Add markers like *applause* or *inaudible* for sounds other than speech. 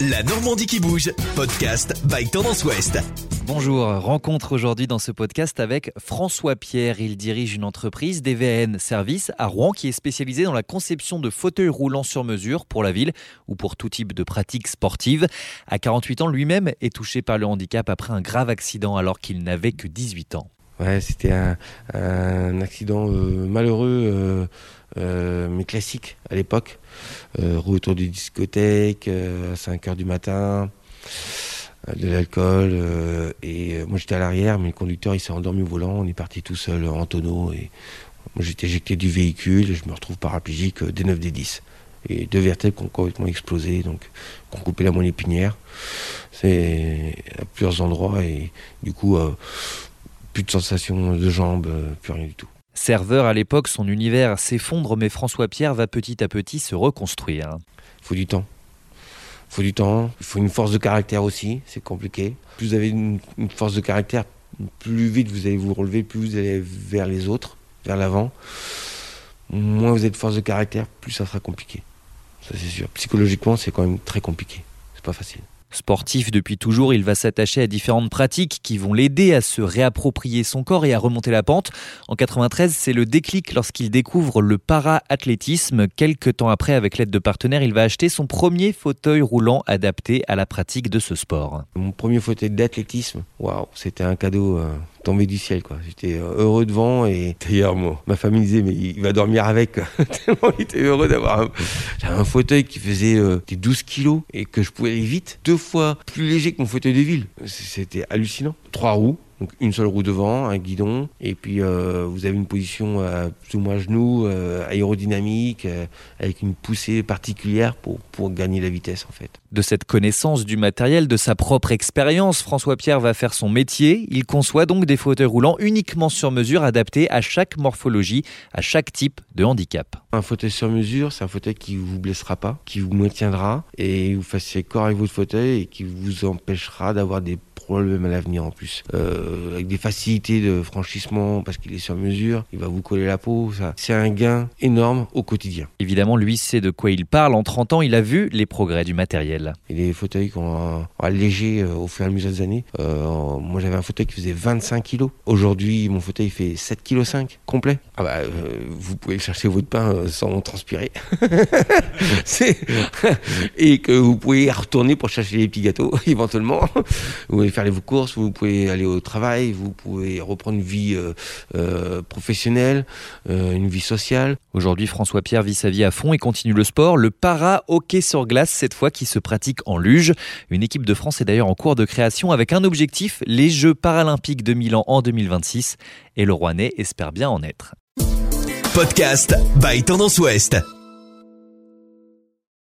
La Normandie qui bouge, podcast by Tendance Ouest. Bonjour, rencontre aujourd'hui dans ce podcast avec François Pierre. Il dirige une entreprise DVN Service à Rouen qui est spécialisée dans la conception de fauteuils roulants sur mesure pour la ville ou pour tout type de pratiques sportives. À 48 ans, lui-même est touché par le handicap après un grave accident alors qu'il n'avait que 18 ans. Ouais, c'était un, accident euh, malheureux, euh, euh, mais classique à l'époque. roue autour des discothèques, à 5 heures du matin, de l'alcool. et moi j'étais à l'arrière, mais le conducteur il s'est endormi au volant. On est parti tout seul en tonneau. Et moi j'étais éjecté du véhicule je me retrouve paraplégique des 9 des 10 et deux vertèbres qui ont complètement explosé, donc qui ont coupé la moelle épinière. C'est à plusieurs endroits et du coup, plus de sensation de jambes, euh, plus rien du tout. Serveur à l'époque, son univers s'effondre, mais François Pierre va petit à petit se reconstruire. Faut du temps. Faut du temps, il faut une force de caractère aussi, c'est compliqué. Plus vous avez une, force de caractère, plus vite vous allez vous relever, plus vous allez vers les autres, vers l'avant. Moins vous de force de caractère, plus ça sera compliqué. Ça c'est sûr. Psychologiquement, c'est quand même très compliqué. C'est pas facile. Sportif depuis toujours, il va s'attacher à différentes pratiques qui vont l'aider à se réapproprier son corps et à remonter la pente. En 93, c'est le déclic lorsqu'il découvre le para-athlétisme. Quelques temps après, avec l'aide de partenaires, il va acheter son premier fauteuil roulant adapté à la pratique de ce sport. Mon premier fauteuil d'athlétisme, c'était un cadeau. Tombé du ciel quoi. J'étais euh, heureux devant et d'ailleurs moi, ma famille disait mais il va dormir avec *laughs* tellement il était heureux d'avoir un... un fauteuil qui faisait euh, des 12 kilos et que je pouvais aller vite, deux fois plus léger que mon fauteuil de ville. C'était hallucinant. Trois roues, donc une seule roue devant, un guidon, et puis euh, vous avez une position euh, plus ou moins genou, euh, aérodynamique, avec une poussée particulière pour, pour gagner la vitesse en fait. De cette connaissance du matériel, de sa propre expérience, François Pierre va faire son métier. Il conçoit donc des fauteuils roulants uniquement sur mesure, adaptés à chaque morphologie, à chaque type de handicap. Un fauteuil sur mesure, c'est un fauteuil qui vous blessera pas, qui vous maintiendra et vous fassiez corps avec votre fauteuil et qui vous empêchera d'avoir des problème à l'avenir en plus. Euh, avec des facilités de franchissement parce qu'il est sur mesure, il va vous coller la peau. Ça. C'est un gain énorme au quotidien. Évidemment, lui sait de quoi il parle. En 30 ans, il a vu les progrès du matériel. Et les fauteuils qu'on a allégés euh, au fur et à mesure des années. Euh, moi, j'avais un fauteuil qui faisait 25 kg. Aujourd'hui, mon fauteuil fait 7,5 kg complet. Ah bah, vous pouvez chercher votre pain sans transpirer. *laughs* *laughs* et que vous pouvez retourner pour chercher les petits gâteaux *laughs* éventuellement. Vous faire vos courses, vous pouvez aller au travail, vous pouvez reprendre une vie euh, euh, professionnelle, euh, une vie sociale. Aujourd'hui, François Pierre vit sa vie à fond et continue le sport, le para-hockey sur glace, cette fois qui se pratique en luge. Une équipe de France est d'ailleurs en cours de création avec un objectif, les Jeux paralympiques de Milan en 2026. Et le Rouennais espère bien en être. Podcast by Tendance Ouest.